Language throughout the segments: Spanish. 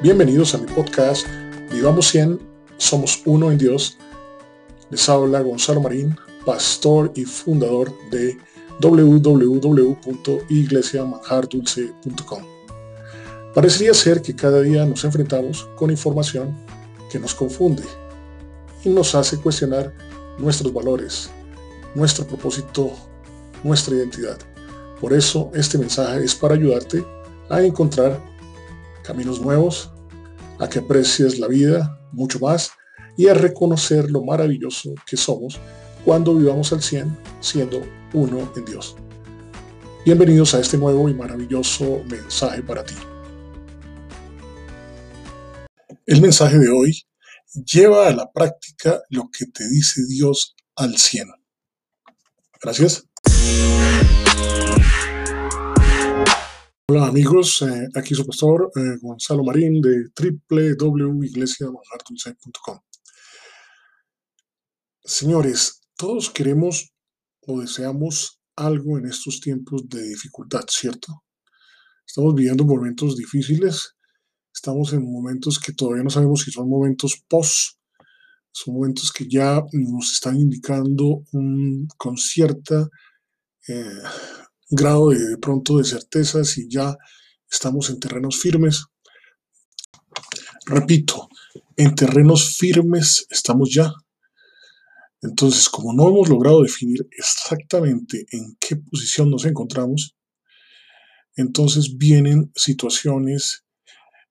Bienvenidos a mi podcast Vivamos 100, somos uno en Dios. Les habla Gonzalo Marín, pastor y fundador de www.iglesiamanjardulce.com. Parecería ser que cada día nos enfrentamos con información que nos confunde y nos hace cuestionar nuestros valores, nuestro propósito, nuestra identidad. Por eso este mensaje es para ayudarte a encontrar caminos nuevos, a que aprecies la vida mucho más y a reconocer lo maravilloso que somos cuando vivamos al 100 siendo uno en Dios. Bienvenidos a este nuevo y maravilloso mensaje para ti. El mensaje de hoy lleva a la práctica lo que te dice Dios al 100. Gracias. Hola amigos, eh, aquí su pastor eh, Gonzalo Marín de www.iglesiamanjartulce.com. Señores, todos queremos o deseamos algo en estos tiempos de dificultad, ¿cierto? Estamos viviendo momentos difíciles, estamos en momentos que todavía no sabemos si son momentos post, son momentos que ya nos están indicando un, con cierta eh, grado de, pronto de certeza si ya estamos en terrenos firmes. Repito, en terrenos firmes estamos ya. Entonces, como no hemos logrado definir exactamente en qué posición nos encontramos, entonces vienen situaciones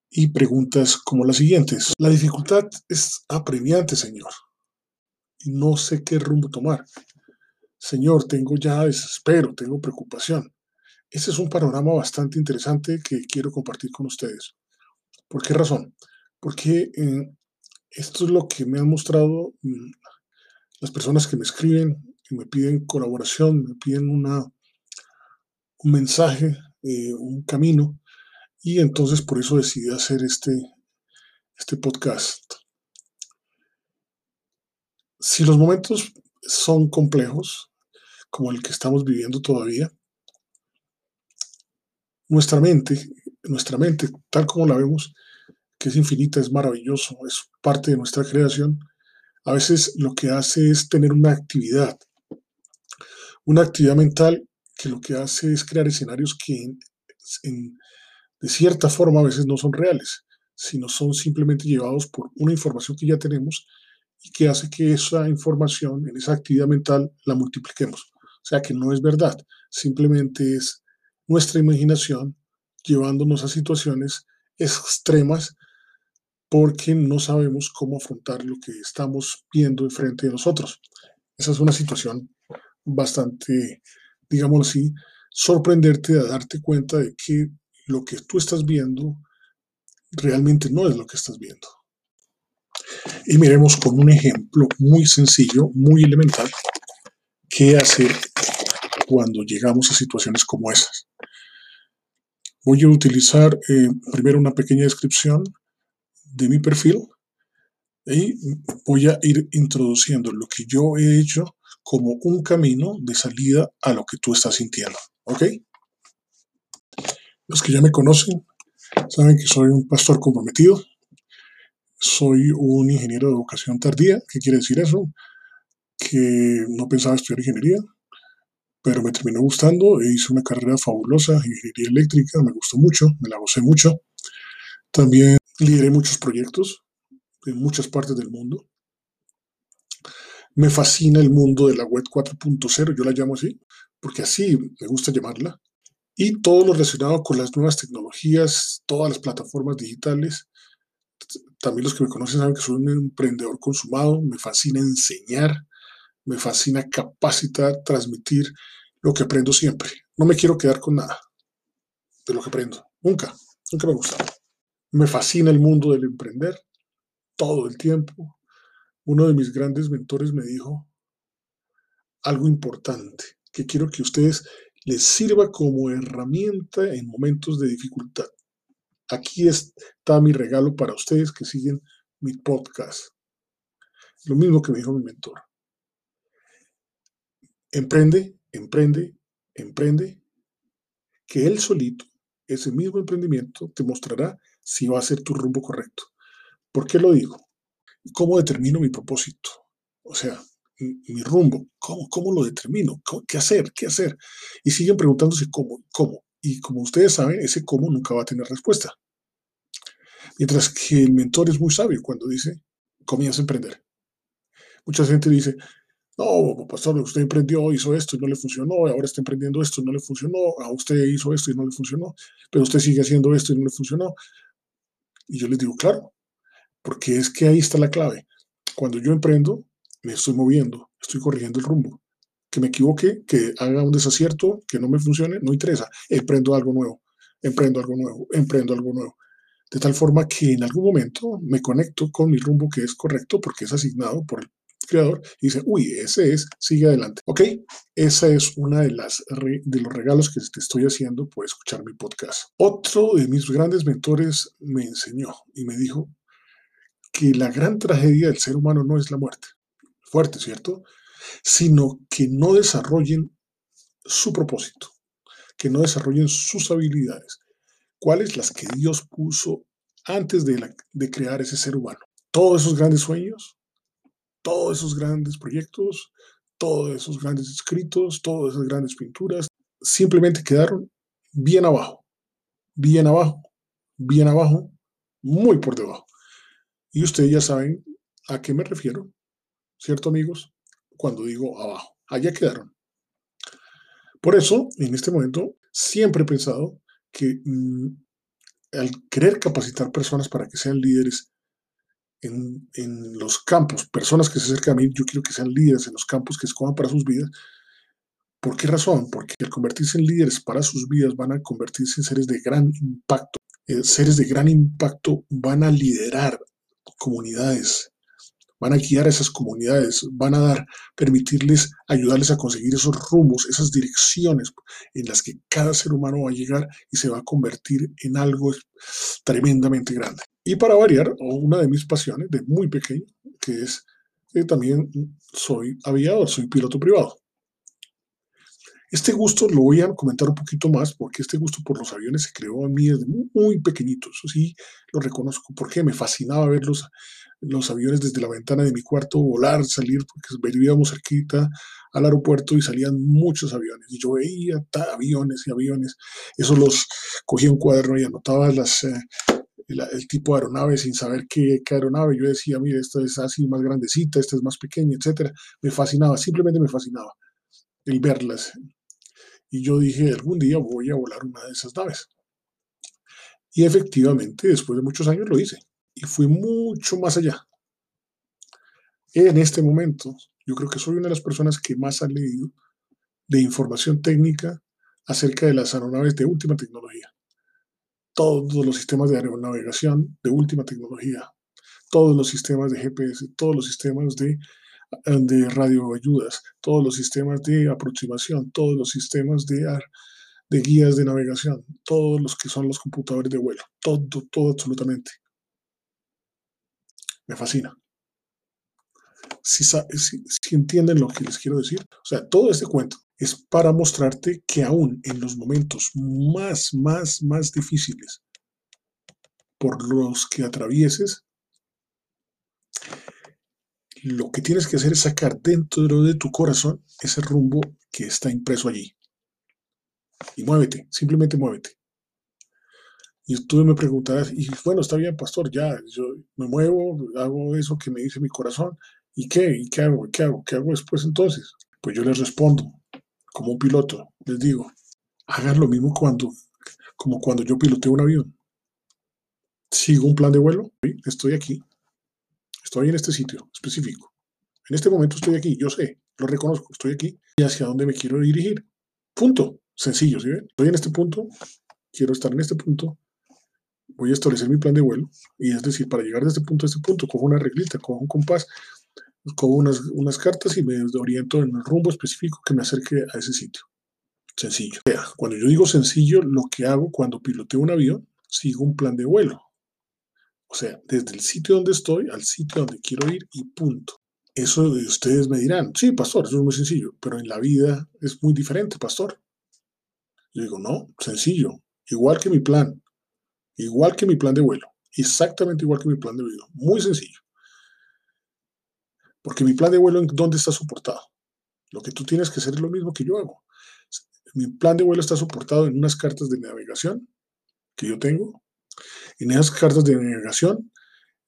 y preguntas como las siguientes. La dificultad es apremiante, Señor, no sé qué rumbo tomar. Señor, tengo ya desespero, tengo preocupación. Ese es un panorama bastante interesante que quiero compartir con ustedes. ¿Por qué razón? Porque eh, esto es lo que me han mostrado mm, las personas que me escriben y me piden colaboración, me piden una, un mensaje, eh, un camino, y entonces por eso decidí hacer este, este podcast. Si los momentos son complejos, como el que estamos viviendo todavía, nuestra mente, nuestra mente, tal como la vemos, que es infinita, es maravilloso, es parte de nuestra creación, a veces lo que hace es tener una actividad, una actividad mental que lo que hace es crear escenarios que de cierta forma a veces no son reales, sino son simplemente llevados por una información que ya tenemos y que hace que esa información en esa actividad mental la multipliquemos. O sea que no es verdad, simplemente es nuestra imaginación llevándonos a situaciones extremas porque no sabemos cómo afrontar lo que estamos viendo enfrente de nosotros. Esa es una situación bastante, digámoslo así, sorprenderte a darte cuenta de que lo que tú estás viendo realmente no es lo que estás viendo. Y miremos con un ejemplo muy sencillo, muy elemental, qué hacer cuando llegamos a situaciones como esas. Voy a utilizar eh, primero una pequeña descripción de mi perfil y voy a ir introduciendo lo que yo he hecho como un camino de salida a lo que tú estás sintiendo. ¿Ok? Los que ya me conocen saben que soy un pastor comprometido, soy un ingeniero de vocación tardía. ¿Qué quiere decir eso? Que no pensaba estudiar ingeniería, pero me terminó gustando e hice una carrera fabulosa, ingeniería eléctrica, me gustó mucho, me la gocé mucho. También lideré muchos proyectos en muchas partes del mundo. Me fascina el mundo de la web 4.0, yo la llamo así, porque así me gusta llamarla. Y todo lo relacionado con las nuevas tecnologías, todas las plataformas digitales. También los que me conocen saben que soy un emprendedor consumado, me fascina enseñar, me fascina capacitar, transmitir lo que aprendo siempre. No me quiero quedar con nada de lo que aprendo. Nunca, nunca me gusta. Me fascina el mundo del emprender todo el tiempo. Uno de mis grandes mentores me dijo algo importante que quiero que ustedes les sirva como herramienta en momentos de dificultad. Aquí está mi regalo para ustedes que siguen mi podcast. Lo mismo que me dijo mi mentor. Emprende, emprende, emprende, que él solito, ese mismo emprendimiento, te mostrará si va a ser tu rumbo correcto. ¿Por qué lo digo? ¿Cómo determino mi propósito? O sea, mi rumbo, ¿cómo, cómo lo determino? ¿Qué hacer? ¿Qué hacer? Y siguen preguntándose cómo, cómo. Y como ustedes saben, ese cómo nunca va a tener respuesta. Mientras que el mentor es muy sabio cuando dice, comienza a emprender. Mucha gente dice, no, pastor, usted emprendió, hizo esto y no le funcionó, ahora está emprendiendo esto y no le funcionó, a usted hizo esto y no le funcionó, pero usted sigue haciendo esto y no le funcionó. Y yo les digo, claro, porque es que ahí está la clave. Cuando yo emprendo, me estoy moviendo, estoy corrigiendo el rumbo. Que me equivoque, que haga un desacierto, que no me funcione, no interesa. Emprendo algo nuevo, emprendo algo nuevo, emprendo algo nuevo. De tal forma que en algún momento me conecto con mi rumbo que es correcto porque es asignado por el creador y dice, uy, ese es, sigue adelante. Ok, esa es una de las de los regalos que te estoy haciendo por escuchar mi podcast. Otro de mis grandes mentores me enseñó y me dijo que la gran tragedia del ser humano no es la muerte, fuerte, ¿cierto? Sino que no desarrollen su propósito, que no desarrollen sus habilidades. ¿Cuáles? Las que Dios puso antes de, de crear ese ser humano. Todos esos grandes sueños, todos esos grandes proyectos, todos esos grandes escritos, todas esas grandes pinturas, simplemente quedaron bien abajo, bien abajo, bien abajo, muy por debajo. Y ustedes ya saben a qué me refiero, ¿cierto amigos? Cuando digo abajo, allá quedaron. Por eso, en este momento, siempre he pensado que mm, al querer capacitar personas para que sean líderes en, en, los campos, personas que se acercan a mí, yo quiero que sean líderes en los campos que escojan para sus vidas. ¿Por qué razón? Porque al convertirse en líderes para sus vidas van a convertirse en seres de gran impacto. Eh, seres de gran impacto van a liderar comunidades, van a guiar a esas comunidades, van a dar, permitirles, ayudarles a conseguir esos rumbos, esas direcciones en las que cada ser humano va a llegar y se va a convertir en algo tremendamente grande. Y para variar, una de mis pasiones de muy pequeño, que es que también soy aviador, soy piloto privado. Este gusto lo voy a comentar un poquito más porque este gusto por los aviones se creó en mí desde muy pequeñito. Eso sí, lo reconozco porque me fascinaba ver los, aviones desde la ventana de mi cuarto volar, salir, porque vivíamos cerquita al aeropuerto y salían muchos aviones. Y yo veía aviones y aviones. Eso los cogía un cuaderno y anotaba las, eh, el, tipo de aeronave sin saber qué, qué, aeronave. Yo decía, mire, esta es así más grandecita, esta es más pequeña, etcétera. Me fascinaba, simplemente me fascinaba el verlas. Y yo dije, algún día voy a volar una de esas naves. Y efectivamente, después de muchos años lo hice. Y fui mucho más allá. En este momento, yo creo que soy una de las personas que más ha leído de información técnica acerca de las aeronaves de última tecnología. Todos los sistemas de aeronavegación de última tecnología, todos los sistemas de GPS, todos los sistemas de de radioayudas, todos los sistemas de aproximación, todos los sistemas de, de guías de navegación, todos los que son los computadores de vuelo, todo, todo absolutamente. Me fascina. Si, entienden lo que les quiero decir, o sea, todo este cuento es para mostrarte que aún en los momentos más, más, más difíciles por los que atravieses, lo que tienes que hacer es sacar dentro de tu corazón ese rumbo que está impreso allí. Y muévete, simplemente muévete. Y tú me preguntarás, y bueno, está bien, pastor, ya, yo me muevo, hago eso que me dice mi corazón, ¿y qué? ¿Y qué hago? ¿Qué hago? ¿Qué hago después entonces? Pues yo les respondo, como un piloto, les digo, hagan lo mismo cuando, como cuando yo piloteo un avión. Sigo un plan de vuelo, estoy aquí, Estoy en este sitio específico. En este momento estoy aquí, yo sé, lo reconozco, estoy aquí y hacia dónde me quiero dirigir. Punto. Sencillo, ¿sí ven? Estoy en este punto, quiero estar en este punto, voy a establecer mi plan de vuelo y es decir, para llegar de este punto a este punto, cojo una reglita, cojo un compás, cojo unas, unas cartas y me oriento en el rumbo específico que me acerque a ese sitio. Sencillo. Cuando yo digo sencillo, lo que hago cuando piloteo un avión, sigo un plan de vuelo. O sea, desde el sitio donde estoy al sitio donde quiero ir y punto. Eso de ustedes me dirán, sí, pastor, eso es muy sencillo, pero en la vida es muy diferente, pastor. Yo digo, no, sencillo, igual que mi plan, igual que mi plan de vuelo, exactamente igual que mi plan de vuelo, muy sencillo. Porque mi plan de vuelo, ¿en dónde está soportado? Lo que tú tienes que hacer es lo mismo que yo hago. Mi plan de vuelo está soportado en unas cartas de navegación que yo tengo. En esas cartas de navegación,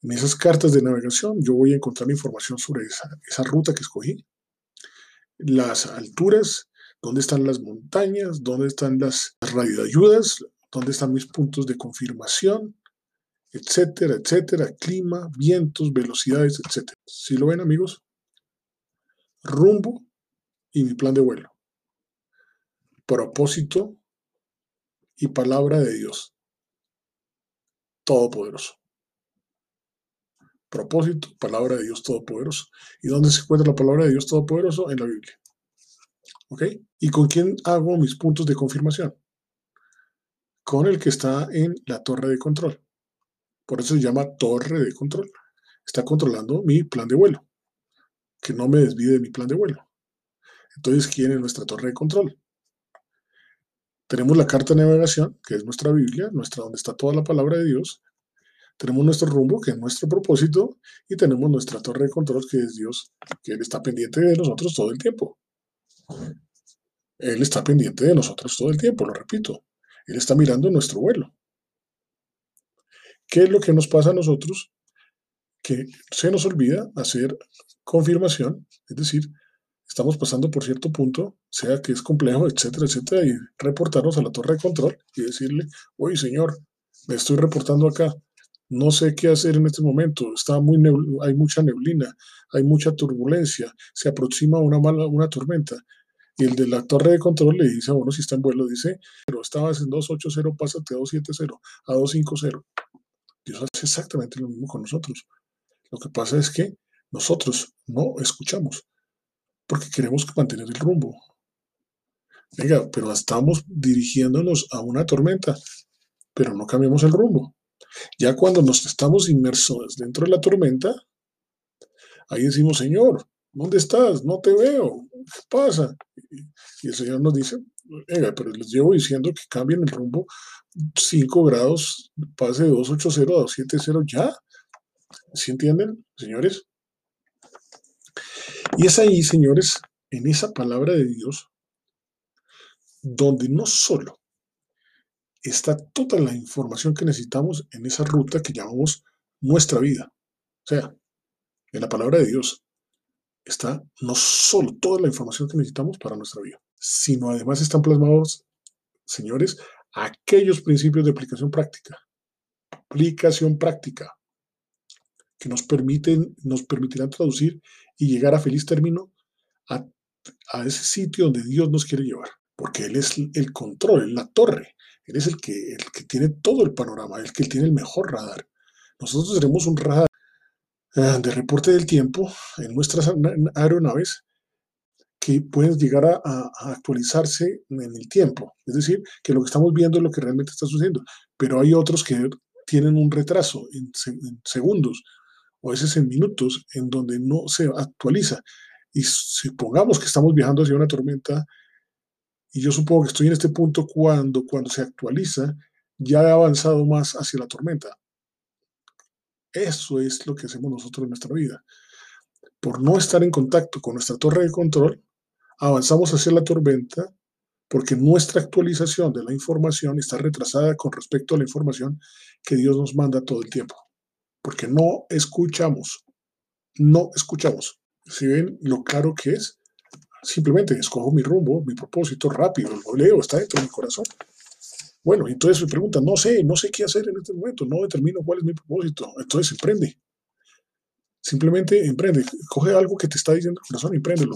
en esas cartas de navegación, yo voy a encontrar información sobre esa, esa ruta que escogí, las alturas, dónde están las montañas, dónde están las radioayudas, dónde están mis puntos de confirmación, etcétera, etcétera, clima, vientos, velocidades, etcétera. ¿Sí lo ven, amigos? Rumbo y mi plan de vuelo. Propósito y palabra de Dios. Todopoderoso. Propósito, palabra de Dios Todopoderoso. ¿Y dónde se encuentra la palabra de Dios Todopoderoso? En la Biblia. ¿Ok? ¿Y con quién hago mis puntos de confirmación? Con el que está en la torre de control. Por eso se llama torre de control. Está controlando mi plan de vuelo. Que no me desvíe de mi plan de vuelo. Entonces, ¿quién es nuestra torre de control? Tenemos la carta de navegación, que es nuestra Biblia, nuestra donde está toda la palabra de Dios. Tenemos nuestro rumbo, que es nuestro propósito, y tenemos nuestra torre de control, que es Dios, que Él está pendiente de nosotros todo el tiempo. Él está pendiente de nosotros todo el tiempo, lo repito. Él está mirando nuestro vuelo. ¿Qué es lo que nos pasa a nosotros? Que se nos olvida hacer confirmación, es decir, estamos pasando por cierto punto, sea que es complejo, etcétera, etcétera, y reportarnos a la torre de control y decirle, oye señor, me estoy reportando acá, no sé qué hacer en este momento, está muy hay mucha neblina, hay mucha turbulencia, se aproxima una mala, una tormenta. Y el de la torre de control le dice a uno si está en vuelo, dice, pero estabas en 280, pásate a 270, a 250. Dios hace exactamente lo mismo con nosotros. Lo que pasa es que nosotros no escuchamos porque queremos mantener el rumbo. Venga, pero estamos dirigiéndonos a una tormenta, pero no cambiamos el rumbo. Ya cuando nos estamos inmersos dentro de la tormenta, ahí decimos, Señor, ¿dónde estás? No te veo. ¿Qué pasa? Y el Señor nos dice, venga, pero les llevo diciendo que cambien el rumbo 5 grados, pase de 280 a 270 ya. ¿Sí entienden, señores? Y es ahí, señores, en esa palabra de Dios, donde no solo está toda la información que necesitamos en esa ruta que llamamos nuestra vida. O sea, en la palabra de Dios está no solo toda la información que necesitamos para nuestra vida, sino además están plasmados, señores, aquellos principios de aplicación práctica. Aplicación práctica que nos permiten, nos permitirán traducir y llegar a feliz término a, ese sitio donde Dios nos quiere llevar, porque Él es el control, la torre, él es el que, el que tiene todo el panorama, el que tiene el mejor radar. Nosotros tenemos un radar de reporte del tiempo en nuestras aeronaves que pueden llegar a, actualizarse en el tiempo. Es decir, que lo que estamos viendo es lo que realmente está sucediendo. Pero hay otros que tienen un retraso en, en segundos o a veces en minutos en donde no se actualiza. Y supongamos que estamos viajando hacia una tormenta y yo supongo que estoy en este punto cuando, cuando se actualiza, ya ha avanzado más hacia la tormenta. Eso es lo que hacemos nosotros en nuestra vida. Por no estar en contacto con nuestra torre de control, avanzamos hacia la tormenta porque nuestra actualización de la información está retrasada con respecto a la información que Dios nos manda todo el tiempo. Porque no escuchamos. No escuchamos. Si ven lo claro que es, Simplemente escojo mi rumbo, mi propósito rápido, lo leo, está dentro de mi corazón. Bueno, entonces me pregunta, no sé, no sé qué hacer en este momento, no determino cuál es mi propósito. Entonces emprende. Simplemente emprende. Coge algo que te está diciendo el corazón y empréndelo.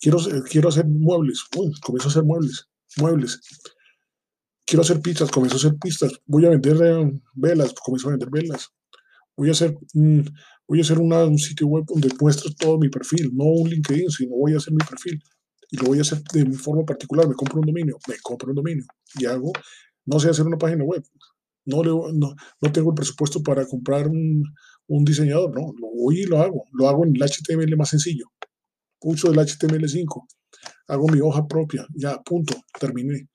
Quiero, quiero hacer muebles. Uy, comienzo a hacer muebles. Muebles. Quiero hacer pistas. Comienzo a hacer pistas. Voy a vender eh, velas. Comienzo a vender velas. Voy a hacer voy a hacer un sitio web donde muestro todo mi perfil, no un LinkedIn, sino voy a hacer mi perfil. Y lo voy a hacer de mi forma particular. Me compro un dominio, me compro un dominio y hago, no sé hacer una página web. No, le, no, no tengo el presupuesto para comprar un, un diseñador, no, lo voy y lo hago. Lo hago en el HTML más sencillo. Uso el HTML5. Hago mi hoja propia, ya, punto, terminé.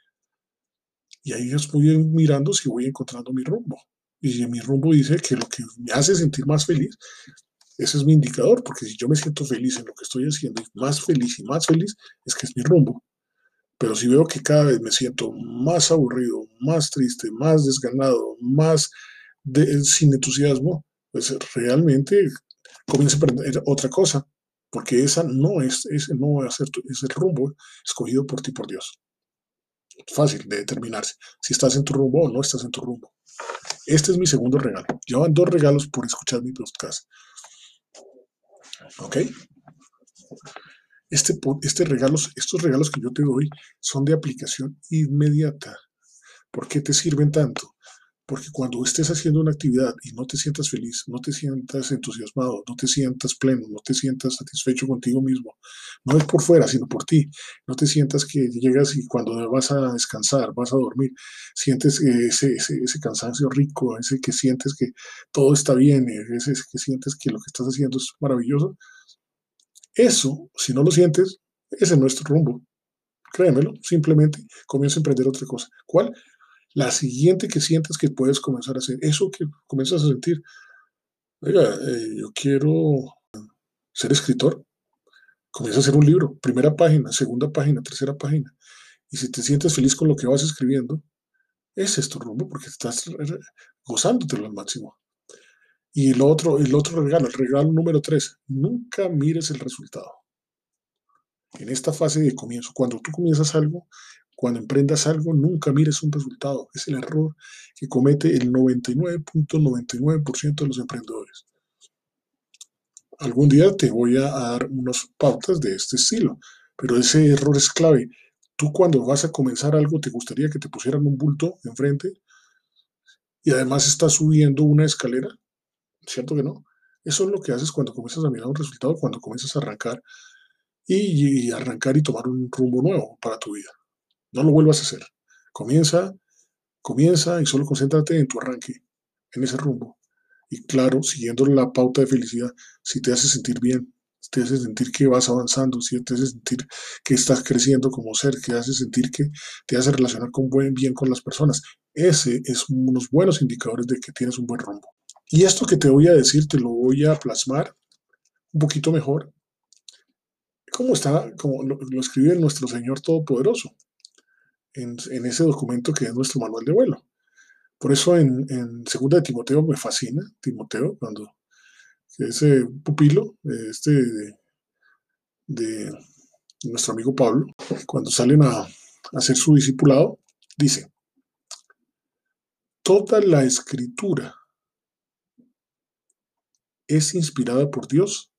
Y ahí voy mirando si voy encontrando mi rumbo. Y mi rumbo dice que lo que me hace sentir más feliz, ese es mi indicador, porque si yo me siento feliz en lo que estoy haciendo, más feliz y más feliz, es que es mi rumbo. Pero si veo que cada vez me siento más aburrido, más triste, más desganado, más sin entusiasmo, pues realmente comienza a aprender otra cosa, porque esa no es, ese no va a ser es el rumbo escogido por ti por Dios. Fácil de determinarse si estás en tu rumbo o no estás en tu rumbo. Este es mi segundo regalo. Llevan dos regalos por escuchar mi podcast. ¿Ok? Este, este regalos, estos regalos que yo te doy son de aplicación inmediata. ¿Por qué te sirven tanto? Porque cuando estés haciendo una actividad y no te sientas feliz, no te sientas entusiasmado, no te sientas pleno, no te sientas satisfecho contigo mismo, no es por fuera, sino por ti, no te sientas que llegas y cuando vas a descansar, vas a dormir, sientes ese, ese, cansancio rico, ese que sientes que todo está bien, ese que sientes que lo que estás haciendo es maravilloso. Eso, si no lo sientes, ese es nuestro rumbo. Créemelo, simplemente comienza a emprender otra cosa. ¿Cuál? La siguiente que sientes que puedes comenzar a hacer, eso que comienzas a sentir, oiga, eh, yo quiero ser escritor, comienza a hacer un libro, primera página, segunda página, tercera página, y si te sientes feliz con lo que vas escribiendo, ese es tu rumbo porque estás gozándotelo al máximo. Y el otro, el otro regalo, el regalo número tres, nunca mires el resultado. En esta fase de comienzo, cuando tú comienzas algo, cuando emprendas algo, nunca mires un resultado. Es el error que comete el 99.99% de los emprendedores. Algún día te voy a dar unas pautas de este estilo, pero ese error es clave. Tú cuando vas a comenzar algo, te gustaría que te pusieran un bulto enfrente y además estás subiendo una escalera. ¿Cierto que no? Eso es lo que haces cuando comienzas a mirar un resultado, cuando comienzas a arrancar y arrancar y tomar un rumbo nuevo para tu vida. No lo vuelvas a hacer. Comienza, comienza y solo concéntrate en tu arranque, en ese rumbo. Y claro, siguiendo la pauta de felicidad, si te hace sentir bien, si te hace sentir que vas avanzando, si te hace sentir que estás creciendo como ser, que te hace sentir que te hace relacionar con buen bien con las personas, ese es unos buenos indicadores de que tienes un buen rumbo. Y esto que te voy a decir te lo voy a plasmar un poquito mejor, como está, como lo, lo escribe nuestro Señor Todopoderoso en, ese documento que es nuestro manual de vuelo. Por eso en, en Segunda de Timoteo me fascina, Timoteo, cuando ese pupilo, este de, nuestro amigo Pablo, cuando salen a, a hacer su discipulado, dice, toda la escritura es inspirada por Dios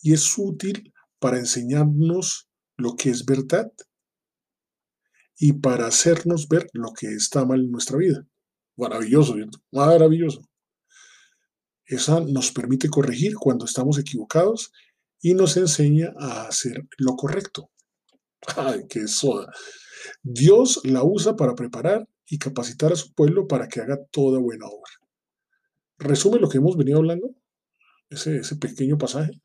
y es útil para enseñarnos lo que es verdad y para hacernos ver lo que está mal en nuestra vida. Maravilloso, ¿cierto? Maravilloso. Esa nos permite corregir cuando estamos equivocados y nos enseña a hacer lo correcto. ¡Ay, qué soda! Dios la usa para preparar y capacitar a su pueblo para que haga toda buena obra. ¿Resume lo que hemos venido hablando? Ese, ese pequeño pasaje.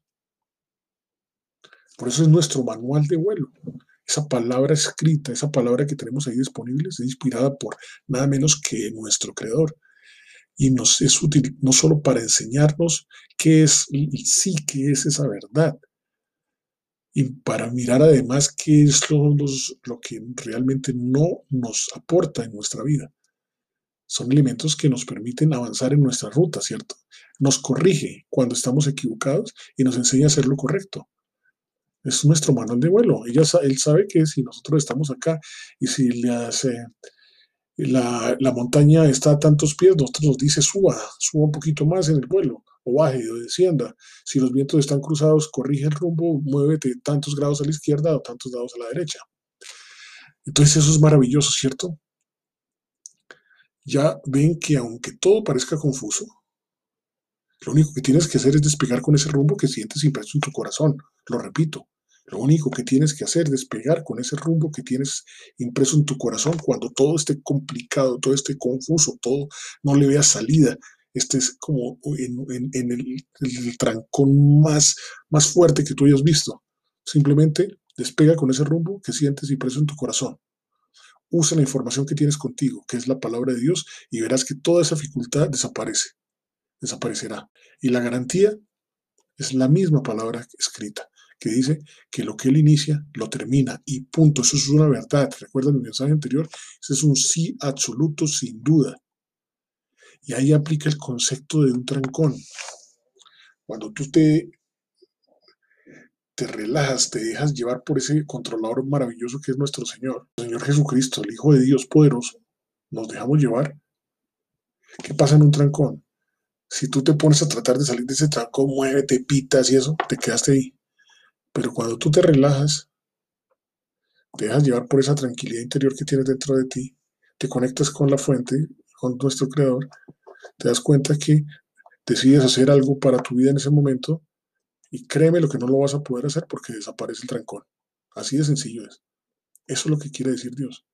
Por eso es nuestro manual de vuelo esa palabra escrita, esa palabra que tenemos ahí disponible, es inspirada por nada menos que nuestro Creador. Y nos es útil no solo para enseñarnos qué es sí, qué es esa verdad, y para mirar además qué es lo, lo que realmente no nos aporta en nuestra vida. Son elementos que nos permiten avanzar en nuestra ruta, ¿cierto? Nos corrige cuando estamos equivocados y nos enseña a hacer lo correcto es nuestro manual de vuelo. Ella, él sabe que si nosotros estamos acá y si la, la, montaña está a tantos pies, nosotros nos dice suba, suba un poquito más en el vuelo, o baje o descienda. Si los vientos están cruzados, corrige el rumbo, muévete tantos grados a la izquierda o tantos grados a la derecha. Entonces eso es maravilloso, ¿cierto? Ya ven que aunque todo parezca confuso, lo único que tienes que hacer es despegar con ese rumbo que sientes impreso en tu corazón. Lo repito, lo único que tienes que hacer es despegar con ese rumbo que tienes impreso en tu corazón cuando todo esté complicado, todo esté confuso, todo no le veas salida, estés como en, el, trancón más, más fuerte que tú hayas visto. Simplemente despega con ese rumbo que sientes impreso en tu corazón. usa la información que tienes contigo, que es la palabra de Dios, y verás que toda esa dificultad desaparece, desaparecerá. Y la garantía es la misma palabra escrita, que dice que lo que él inicia, lo termina, y punto. Eso es una verdad. Recuerda mi mensaje anterior, ese es un sí absoluto, sin duda. Y ahí aplica el concepto de un trancón. Cuando tú te, te relajas, te dejas llevar por ese controlador maravilloso que es nuestro Señor, el Señor Jesucristo, el Hijo de Dios poderoso, nos dejamos llevar. ¿Qué pasa en un trancón? Si tú te pones a tratar de salir de ese trancón, muévete, pitas y eso, te quedaste ahí. Pero cuando tú te relajas, te dejas llevar por esa tranquilidad interior que tienes dentro de ti, te conectas con la fuente, con nuestro creador, te das cuenta que decides hacer algo para tu vida en ese momento y créeme lo que no lo vas a poder hacer porque desaparece el trancón. Así de sencillo es. Eso es lo que quiere decir Dios.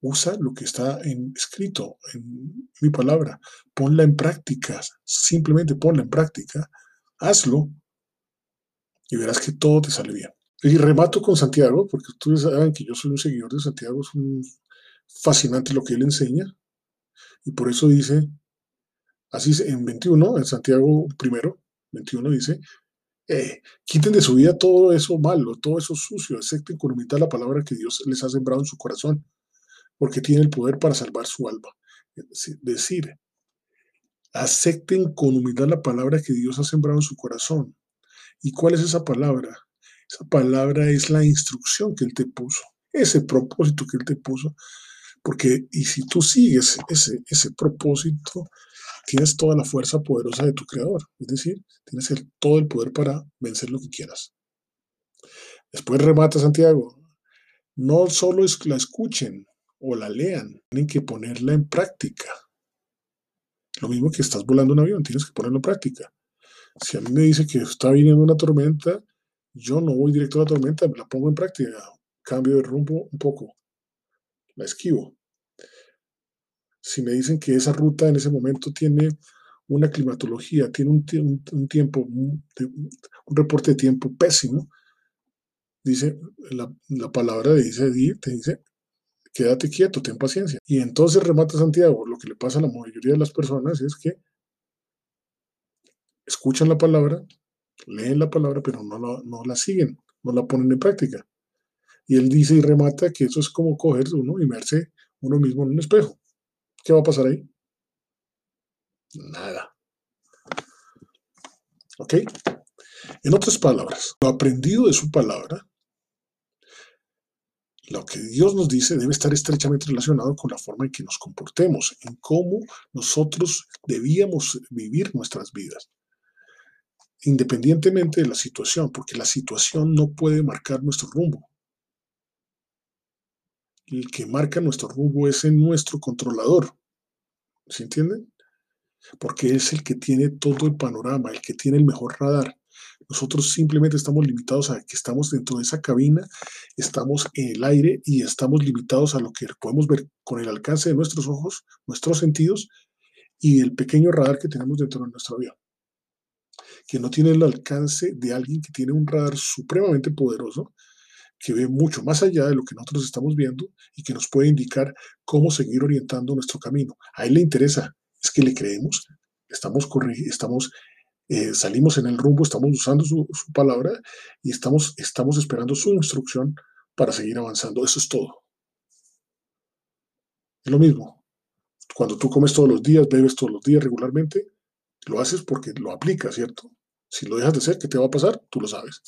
Usa lo que está escrito en mi palabra. Ponla en práctica. Simplemente ponla en práctica. Hazlo y verás que todo te sale bien. Y remato con Santiago, porque ustedes saben que yo soy un seguidor de Santiago. Es un fascinante lo que él enseña. Y por eso dice, Así en 21, en Santiago primero, 21 dice, eh, quiten de su vida todo eso malo, todo eso sucio, acepten con humildad la palabra que Dios les ha sembrado en su corazón, porque tiene el poder para salvar su alma. Es decir, acepten con humildad la palabra que Dios ha sembrado en su corazón. ¿Y cuál es esa palabra? Esa palabra es la instrucción que Él te puso, ese propósito que Él te puso. Porque, y si tú sigues ese, ese propósito, tienes toda la fuerza poderosa de tu creador. Es decir, tienes todo el poder para vencer lo que quieras. Después remata Santiago. No solo es la escuchen o la lean, tienen que ponerla en práctica. Lo mismo que estás volando un avión, tienes que ponerlo en práctica. Si a mí me dice que está viniendo una tormenta, yo no voy directo a la tormenta, la pongo en práctica, cambio de rumbo un poco, la esquivo si me dicen que esa ruta en ese momento tiene una climatología, tiene un, tiempo, un, reporte de tiempo pésimo, dice, la, palabra dice, te dice, quédate quieto, ten paciencia. Y entonces remata Santiago, lo que le pasa a la mayoría de las personas es que escuchan la palabra, leen la palabra, pero no la, no la siguen, no la ponen en práctica. Y él dice y remata que eso es como cogerse uno y verse uno mismo en un espejo. ¿Qué va a pasar ahí? Nada. ¿Ok? En otras palabras, lo aprendido de su palabra, lo que Dios nos dice debe estar estrechamente relacionado con la forma en que nos comportemos, en cómo nosotros debíamos vivir nuestras vidas, independientemente de la situación, porque la situación no puede marcar nuestro rumbo el que marca nuestro rumbo es nuestro controlador. ¿Se entienden? Porque es el que tiene todo el panorama, el que tiene el mejor radar. Nosotros simplemente estamos limitados a que estamos dentro de esa cabina, estamos en el aire y estamos limitados a lo que podemos ver con el alcance de nuestros ojos, nuestros sentidos y el pequeño radar que tenemos dentro de nuestro avión, que no tiene el alcance de alguien que tiene un radar supremamente poderoso que ve mucho más allá de lo que nosotros estamos viendo y que nos puede indicar cómo seguir orientando nuestro camino. A él le interesa, es que le creemos, estamos, estamos eh, salimos en el rumbo, estamos usando su, palabra y estamos, estamos esperando su instrucción para seguir avanzando. Eso es todo. Es lo mismo. Cuando tú comes todos los días, bebes todos los días regularmente, lo haces porque lo aplicas, ¿cierto? Si lo dejas de hacer, ¿qué te va a pasar? Tú lo sabes.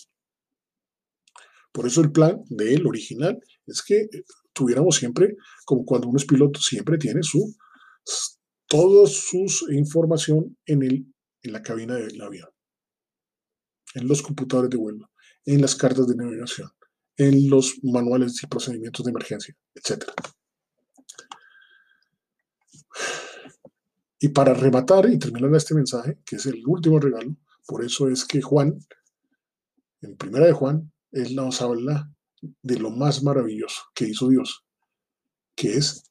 Por eso el plan de él original es que eh, tuviéramos siempre, como cuando uno es piloto, siempre tiene su, toda su información en, el, en la cabina del avión, en los computadores de vuelo, en las cartas de navegación, en los manuales y procedimientos de emergencia, etc. Y para rematar y terminar este mensaje, que es el último regalo, por eso es que Juan, en primera de Juan, él nos habla de lo más maravilloso que hizo Dios, que es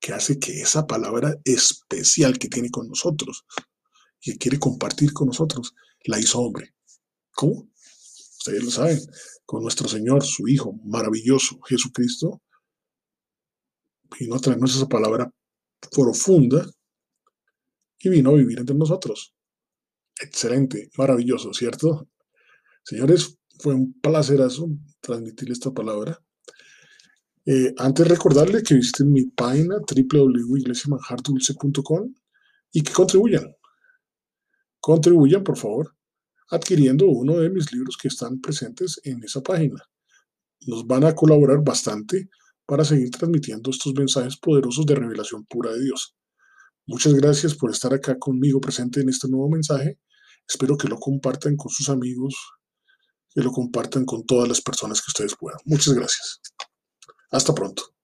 que hace que esa palabra especial que tiene con nosotros, que quiere compartir con nosotros, la hizo hombre. ¿Cómo? Ustedes lo saben, con nuestro Señor, su Hijo maravilloso, Jesucristo, vino a traernos esa palabra profunda y vino a vivir entre nosotros. Excelente, maravilloso, ¿cierto? Señores, fue un placerazo transmitir esta palabra. Eh, antes recordarle que visiten mi página www.iglesiamanjardulce.com y que contribuyan. Contribuyan, por favor, adquiriendo uno de mis libros que están presentes en esa página. Nos van a colaborar bastante para seguir transmitiendo estos mensajes poderosos de revelación pura de Dios. Muchas gracias por estar acá conmigo presente en este nuevo mensaje. Espero que lo compartan con sus amigos, que lo compartan con todas las personas que ustedes puedan. Muchas gracias. Hasta pronto.